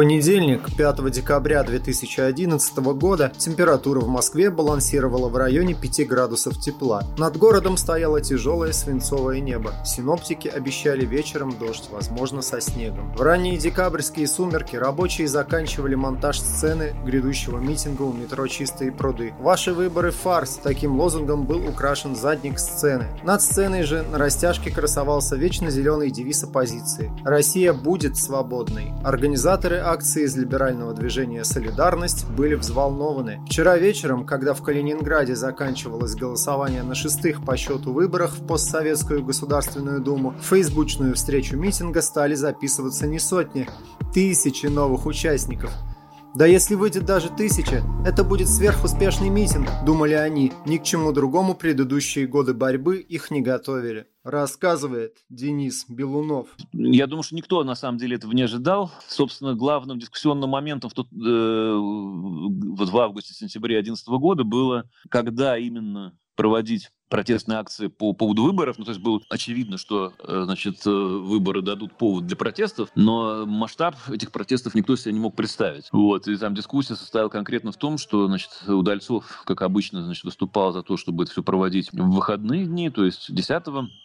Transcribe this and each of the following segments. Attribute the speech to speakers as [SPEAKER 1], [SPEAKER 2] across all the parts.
[SPEAKER 1] понедельник, 5 декабря 2011 года, температура в Москве балансировала в районе 5 градусов тепла. Над городом стояло тяжелое свинцовое небо. Синоптики обещали вечером дождь, возможно, со снегом. В ранние декабрьские сумерки рабочие заканчивали монтаж сцены грядущего митинга у метро «Чистые пруды». «Ваши выборы – фарс» – таким лозунгом был украшен задник сцены. Над сценой же на растяжке красовался вечно зеленый девиз оппозиции «Россия будет свободной». Организаторы акции из либерального движения «Солидарность» были взволнованы. Вчера вечером, когда в Калининграде заканчивалось голосование на шестых по счету выборах в постсоветскую Государственную Думу, в фейсбучную встречу митинга стали записываться не сотни, тысячи новых участников – да если выйдет даже тысяча, это будет сверхуспешный митинг, думали они. Ни к чему другому предыдущие годы борьбы их не готовили. Рассказывает Денис Белунов.
[SPEAKER 2] Я думаю, что никто на самом деле этого не ожидал. Собственно, главным дискуссионным моментом в, тот, э, вот в августе-сентябре 2011 года было, когда именно проводить протестные акции по поводу выборов. Ну, то есть было очевидно, что э, значит, э, выборы дадут повод для протестов, но масштаб этих протестов никто себе не мог представить. Вот. И там дискуссия состояла конкретно в том, что значит, Удальцов, как обычно, значит, выступал за то, чтобы это все проводить в выходные дни, то есть 10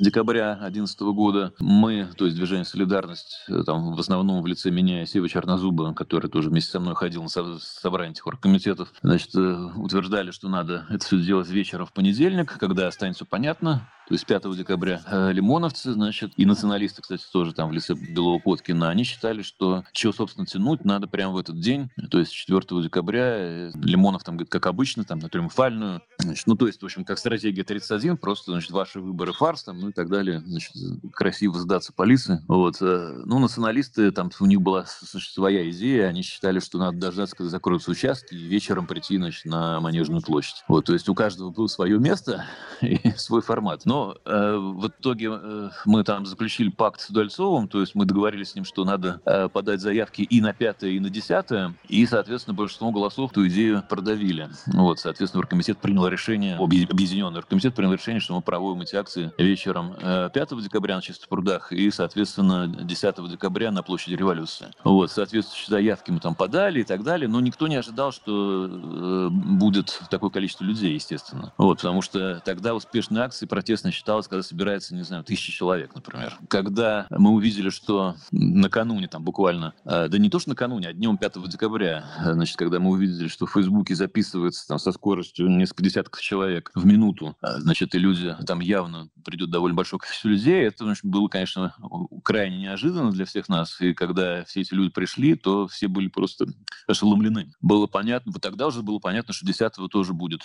[SPEAKER 2] декабря 2011 года. Мы, то есть движение «Солидарность», э, там, в основном в лице меня и Сева Чернозуба, который тоже вместе со мной ходил на собрание этих оргкомитетов, значит, утверждали, что надо это все делать вечером в понедельник, когда останется понятно, то есть 5 декабря э, лимоновцы, значит, и националисты, кстати, тоже там в лице Белого Коткина, они считали, что чего, собственно, тянуть надо прямо в этот день, то есть 4 декабря. Э, Лимонов там говорит, как обычно, там на триумфальную. Значит, ну, то есть, в общем, как стратегия 31, просто, значит, ваши выборы фарс, там, ну и так далее. Значит, красиво сдаться полиции. Вот. Э, ну, националисты, там у них была своя идея, они считали, что надо дождаться, когда закроются участки, и вечером прийти, значит, на Манежную площадь. Вот, то есть у каждого было свое место и свой формат. Но э, в итоге э, мы там заключили пакт с Удальцовым, то есть мы договорились с ним, что надо э, подать заявки и на пятое, и на десятое, и, соответственно, большинство голосов эту идею продавили. Вот, соответственно, оргкомитет принял решение, объединенный оргкомитет принял решение, что мы проводим эти акции вечером э, 5 декабря на Чистых прудах и, соответственно, 10 декабря на площади Революции. Вот, соответствующие заявки мы там подали и так далее, но никто не ожидал, что э, будет такое количество людей, естественно. Вот, потому что тогда успешные акции протестные интересно считалось, когда собирается, не знаю, тысяча человек, например. Когда мы увидели, что накануне, там буквально, э, да не то, что накануне, а днем 5 декабря, э, значит, когда мы увидели, что в Фейсбуке записывается там со скоростью несколько десятков человек в минуту, э, значит, и люди, там явно придет довольно большое количество людей, это, значит, было, конечно, крайне неожиданно для всех нас. И когда все эти люди пришли, то все были просто ошеломлены. Было понятно, вот тогда уже было понятно, что 10 тоже будет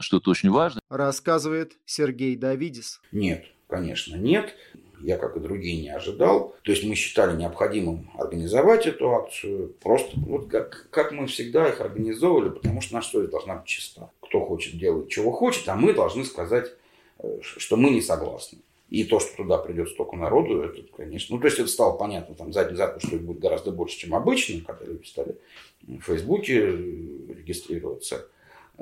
[SPEAKER 2] что-то очень важное.
[SPEAKER 1] Рассказывает Сергей Давидис
[SPEAKER 3] кризис? Нет, конечно, нет. Я, как и другие, не ожидал. То есть мы считали необходимым организовать эту акцию. Просто вот как, как мы всегда их организовывали, потому что наша совесть должна быть чиста. Кто хочет, делать чего хочет, а мы должны сказать, э, что мы не согласны. И то, что туда придет столько народу, это, конечно... Ну, то есть это стало понятно там задний запад, что их будет гораздо больше, чем обычно, когда люди стали в Фейсбуке регистрироваться.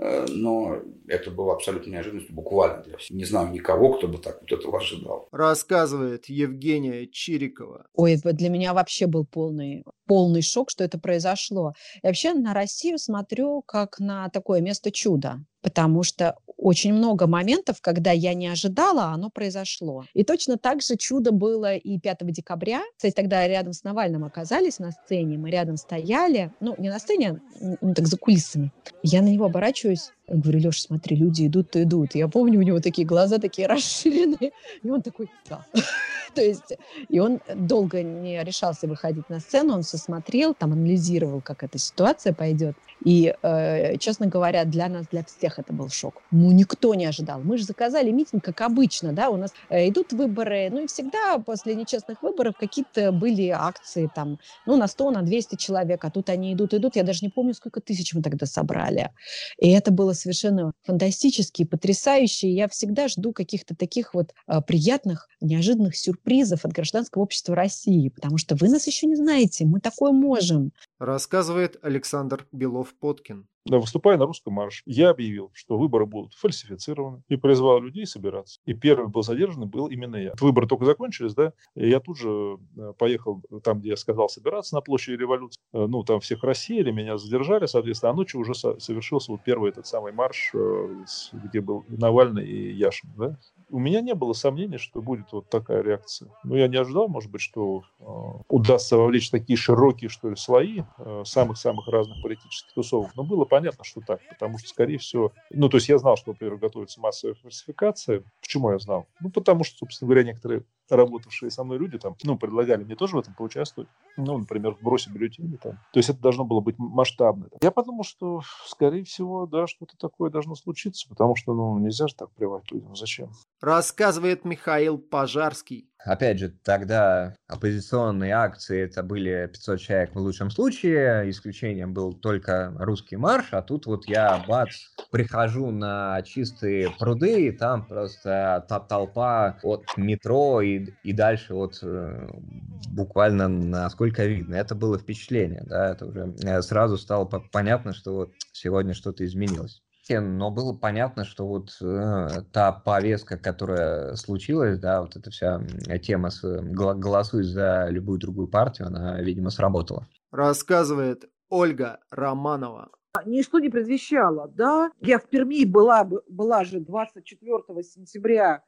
[SPEAKER 3] Э, но это было абсолютно неожиданностью буквально для всех. Не знаю никого, кто бы так вот этого ожидал.
[SPEAKER 1] Рассказывает Евгения Чирикова.
[SPEAKER 4] Ой, для меня вообще был полный, полный шок, что это произошло. И вообще на Россию смотрю как на такое место чуда потому что очень много моментов, когда я не ожидала, а оно произошло. И точно так же чудо было и 5 декабря. Кстати, тогда рядом с Навальным оказались на сцене, мы рядом стояли, ну, не на сцене, ну, так за кулисами. Я на него оборачиваюсь, говорю, Леша, смотри, люди идут-то идут. Я помню, у него такие глаза такие расширенные, и он такой, да. То есть, и он долго не решался выходить на сцену, он все смотрел, там анализировал, как эта ситуация пойдет. И, э, честно говоря, для нас, для всех это был шок. Ну, никто не ожидал. Мы же заказали митинг, как обычно, да, у нас э, идут выборы, ну и всегда после нечестных выборов какие-то были акции там, ну, на 100, на 200 человек, а тут они идут, идут. Я даже не помню, сколько тысяч мы тогда собрали. И это было совершенно фантастически, потрясающе. И я всегда жду каких-то таких вот э, приятных, неожиданных сюрпризов от гражданского общества России, потому что вы нас еще не знаете, мы такое можем.
[SPEAKER 1] Рассказывает Александр Белов-Поткин.
[SPEAKER 5] Выступая на русском марше, я объявил, что выборы будут фальсифицированы и призвал людей собираться. И первый был задержан был именно я. Выборы только закончились, да, и я тут же э, поехал там, где я сказал собираться на площади революции. Э, ну, там всех рассеяли, меня задержали, соответственно, а ночью уже совершился вот первый этот самый марш, э, где был Навальный и Яшин, да у меня не было сомнений, что будет вот такая реакция. Но я не ожидал, может быть, что э, удастся вовлечь такие широкие, что ли, слои э, самых-самых разных политических тусовок. Но было понятно, что так, потому что, скорее всего, ну, то есть я знал, что, во-первых, готовится массовая фальсификация. Почему я знал? Ну, потому что, собственно говоря, некоторые работавшие со мной люди там, ну, предлагали мне тоже в этом поучаствовать. Ну, например, бросить бюллетени там. То есть это должно было быть масштабно. Я подумал, что, скорее всего, да, что-то такое должно случиться, потому что, ну, нельзя же так плевать людям. Зачем?
[SPEAKER 1] Рассказывает Михаил Пожарский.
[SPEAKER 6] Опять же, тогда оппозиционные акции это были 500 человек в лучшем случае, исключением был только русский марш, а тут вот я, бац, прихожу на чистые пруды, и там просто та толпа от метро и, и дальше вот э, буквально насколько видно. Это было впечатление, да, это уже э, сразу стало понятно, что вот сегодня что-то изменилось но было понятно, что вот э, та повестка, которая случилась, да, вот эта вся тема с э, голосуй за любую другую партию, она, видимо, сработала.
[SPEAKER 1] Рассказывает Ольга Романова.
[SPEAKER 7] Ничто не предвещало, да. Я в Перми была, была же 24 сентября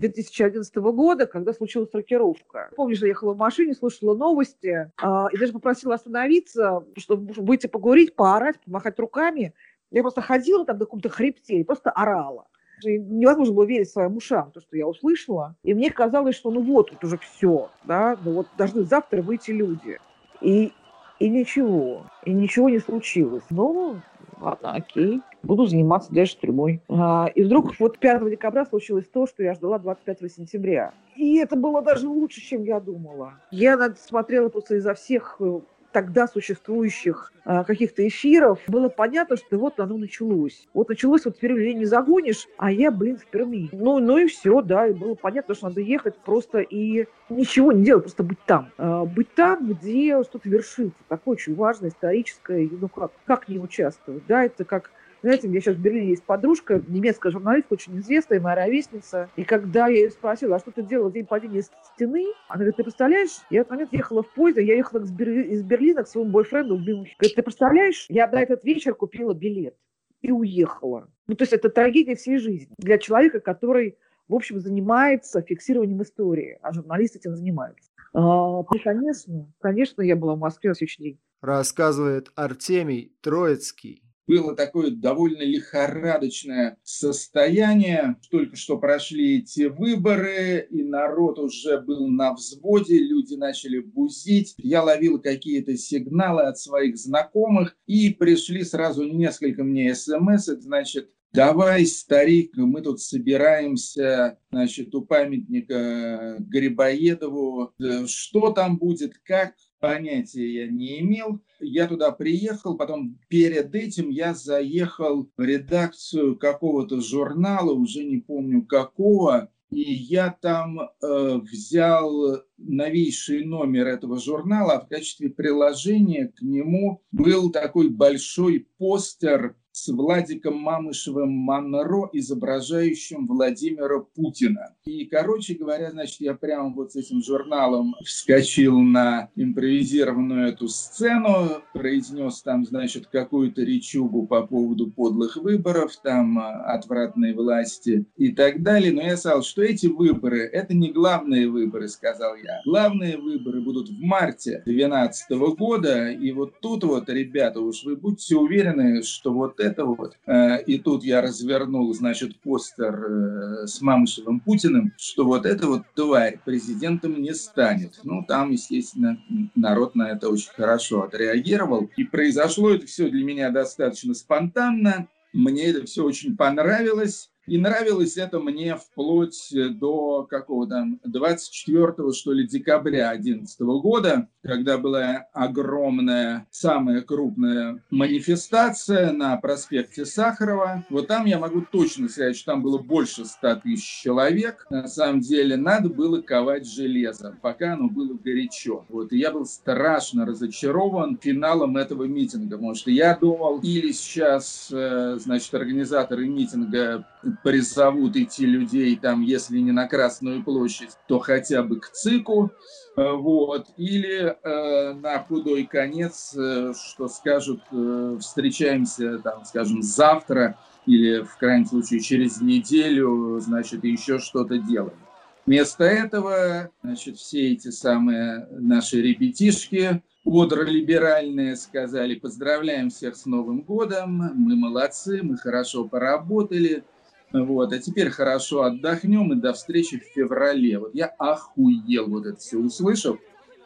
[SPEAKER 7] 2011 года, когда случилась рокировка. Помню, что я ехала в машине, слушала новости э, и даже попросила остановиться, чтобы выйти погурить, поорать, помахать руками. Я просто ходила там на каком-то хребте и просто орала. Невозможно было верить своим ушам, то, что я услышала. И мне казалось, что ну вот, тут уже все, да, ну вот должны завтра выйти люди. И, и ничего, и ничего не случилось. Ну, ладно, окей, буду заниматься дальше тюрьмой. А, и вдруг вот 5 декабря случилось то, что я ждала 25 сентября. И это было даже лучше, чем я думала. Я смотрела просто изо всех э, тогда существующих а, каких-то эфиров, было понятно, что вот оно началось. Вот началось, вот теперь людей не загонишь, а я, блин, в Перми. Ну, ну и все, да, и было понятно, что надо ехать просто и ничего не делать, просто быть там. А, быть там, где что-то вершится, такое очень важное, историческое, ну как, как не участвовать, да, это как знаете, меня сейчас в Берлине есть подружка, немецкая журналистка, очень известная, моя ровесница. И когда я ее спросила, а что ты делала в день падения стены, она говорит, ты представляешь, я в этот момент ехала в поезде, я ехала из Берлина к своему бойфренду в Мюнхен. Говорит, ты представляешь, я на этот вечер купила билет и уехала. Ну, то есть это трагедия всей жизни для человека, который, в общем, занимается фиксированием истории, а журналисты этим занимаются. А, конечно, конечно, я была в Москве на следующий день.
[SPEAKER 1] Рассказывает Артемий Троицкий
[SPEAKER 8] было такое довольно лихорадочное состояние. Только что прошли эти выборы, и народ уже был на взводе, люди начали бузить. Я ловил какие-то сигналы от своих знакомых, и пришли сразу несколько мне смс, значит, Давай, старик, мы тут собираемся, значит, у памятника Грибоедову. Что там будет, как, понятия я не имел. Я туда приехал, потом перед этим я заехал в редакцию какого-то журнала, уже не помню какого, и я там э, взял новейший номер этого журнала, а в качестве приложения к нему был такой большой постер с Владиком Мамышевым Монро, изображающим Владимира Путина. И, короче говоря, значит, я прямо вот с этим журналом вскочил на импровизированную эту сцену, произнес там, значит, какую-то речугу по поводу подлых выборов, там а, отвратной власти и так далее. Но я сказал, что эти выборы – это не главные выборы, сказал я. Главные выборы будут в марте 2012 года. И вот тут вот, ребята, уж вы будьте уверены, что вот это вот. Э, и тут я развернул, значит, постер э, с Мамышевым Путиным, что вот эта вот тварь президентом не станет. Ну, там, естественно, народ на это очень хорошо отреагировал. И произошло это все для меня достаточно спонтанно. Мне это все очень понравилось. И нравилось это мне вплоть до какого там 24 что ли декабря 2011 года, когда была огромная, самая крупная манифестация на проспекте Сахарова. Вот там я могу точно сказать, что там было больше 100 тысяч человек. На самом деле надо было ковать железо, пока оно было горячо. Вот, и я был страшно разочарован финалом этого митинга, потому что я думал, или сейчас, э, значит, организаторы митинга призовут идти людей там, если не на Красную площадь, то хотя бы к ЦИКу, э, вот, или э, на худой конец, э, что скажут, э, встречаемся, там, скажем, завтра или, в крайнем случае, через неделю, значит, еще что-то делаем. Вместо этого, значит, все эти самые наши ребятишки бодролиберальные сказали, поздравляем всех с Новым годом, мы молодцы, мы хорошо поработали, вот, а теперь хорошо отдохнем и до встречи в феврале. Вот я охуел вот это все услышав,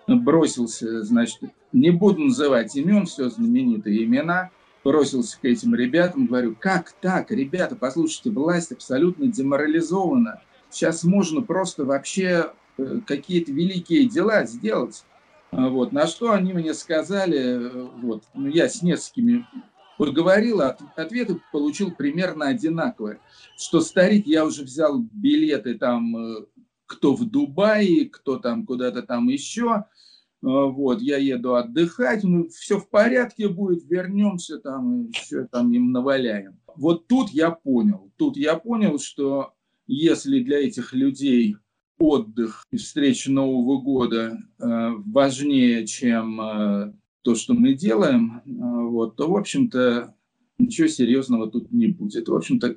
[SPEAKER 8] бросился, значит, не буду называть имен, все знаменитые имена, бросился к этим ребятам, говорю, как так, ребята, послушайте, власть абсолютно деморализована, сейчас можно просто вообще э, какие-то великие дела сделать. Вот, на что они мне сказали, э, вот, ну, я с несколькими поговорил, а ответы получил примерно одинаковые. Что старик, я уже взял билеты там, э, кто в Дубае, кто там куда-то там еще. Э, вот, я еду отдыхать, ну, все в порядке будет, вернемся там, еще там им наваляем. Вот тут я понял, тут я понял, что если для этих людей отдых и встреча Нового года э, важнее, чем то, что мы делаем, а, вот, то, в общем-то, ничего серьезного тут не будет. В общем-то,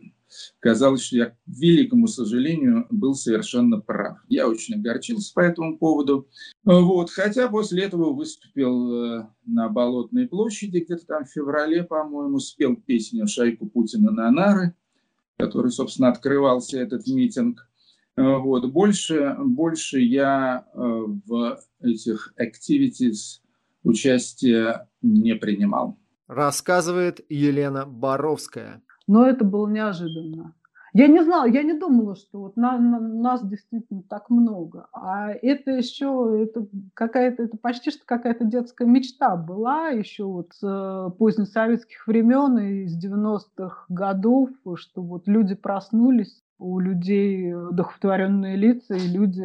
[SPEAKER 8] казалось, что я, к великому сожалению, был совершенно прав. Я очень огорчился по этому поводу. Вот, хотя после этого выступил э, на Болотной площади, где-то там в феврале, по-моему, спел песню «Шайку Путина на нары», который, собственно, открывался этот митинг. Вот. Больше, больше я э, в этих activities участия не принимал.
[SPEAKER 1] Рассказывает Елена Боровская.
[SPEAKER 9] Но это было неожиданно. Я не знала, я не думала, что вот на, на, нас действительно так много. А это еще это какая-то, это почти что какая-то детская мечта была еще вот с э, позднесоветских времен и с 90-х годов, что вот люди проснулись, у людей одухотворенные лица, и люди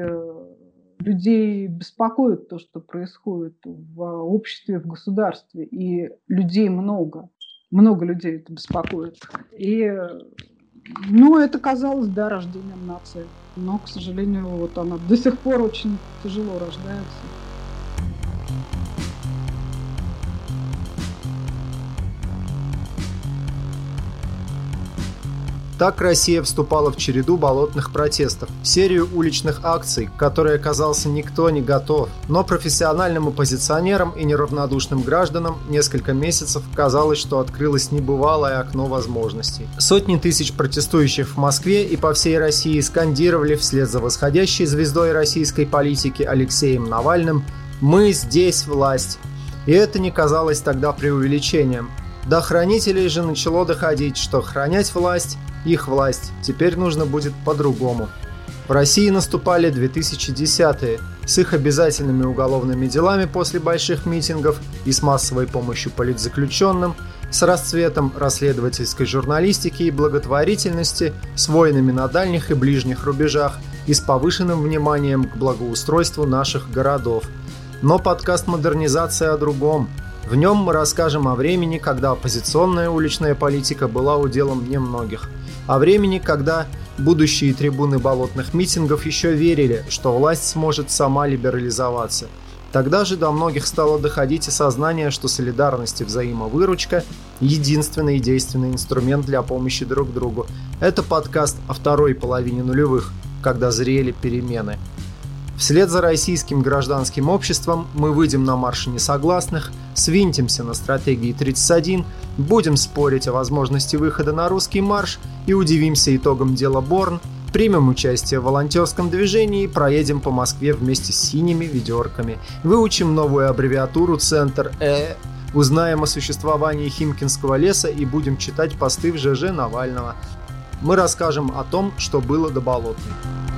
[SPEAKER 9] людей беспокоит то, что происходит в обществе, в государстве, и людей много. Много людей это беспокоит. И, ну, это казалось, да, рождением нации. Но, к сожалению, вот она до сих пор очень тяжело рождается.
[SPEAKER 1] Так Россия вступала в череду болотных протестов, серию уличных акций, к которой оказался никто не готов. Но профессиональным оппозиционерам и неравнодушным гражданам несколько месяцев казалось, что открылось небывалое окно возможностей. Сотни тысяч протестующих в Москве и по всей России скандировали вслед за восходящей звездой российской политики Алексеем Навальным «Мы здесь власть». И это не казалось тогда преувеличением. До хранителей же начало доходить, что хранять власть их власть. Теперь нужно будет по-другому. В России наступали 2010-е с их обязательными уголовными делами после больших митингов и с массовой помощью политзаключенным, с расцветом расследовательской журналистики и благотворительности, с войнами на дальних и ближних рубежах и с повышенным вниманием к благоустройству наших городов. Но подкаст «Модернизация» о другом. В нем мы расскажем о времени, когда оппозиционная уличная политика была уделом немногих – о времени, когда будущие трибуны болотных митингов еще верили, что власть сможет сама либерализоваться. Тогда же до многих стало доходить осознание, что солидарность и взаимовыручка – единственный и действенный инструмент для помощи друг другу. Это подкаст о второй половине нулевых, когда зрели перемены. Вслед за российским гражданским обществом мы выйдем на марш несогласных, свинтимся на стратегии 31, будем спорить о возможности выхода на русский марш и удивимся итогам дела Борн, примем участие в волонтерском движении и проедем по Москве вместе с синими ведерками, выучим новую аббревиатуру «Центр Э», узнаем о существовании Химкинского леса и будем читать посты в ЖЖ Навального. Мы расскажем о том, что было до Болотной.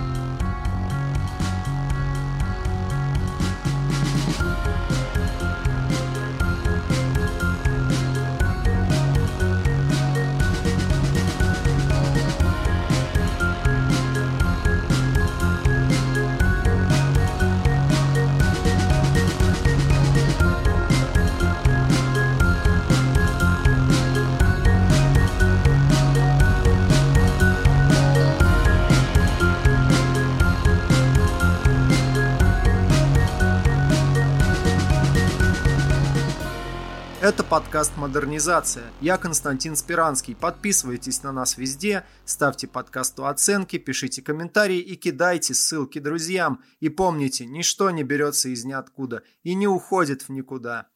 [SPEAKER 1] Это подкаст «Модернизация». Я Константин Спиранский. Подписывайтесь на нас везде, ставьте подкасту оценки, пишите комментарии и кидайте ссылки друзьям. И помните, ничто не берется из ниоткуда и не уходит в никуда.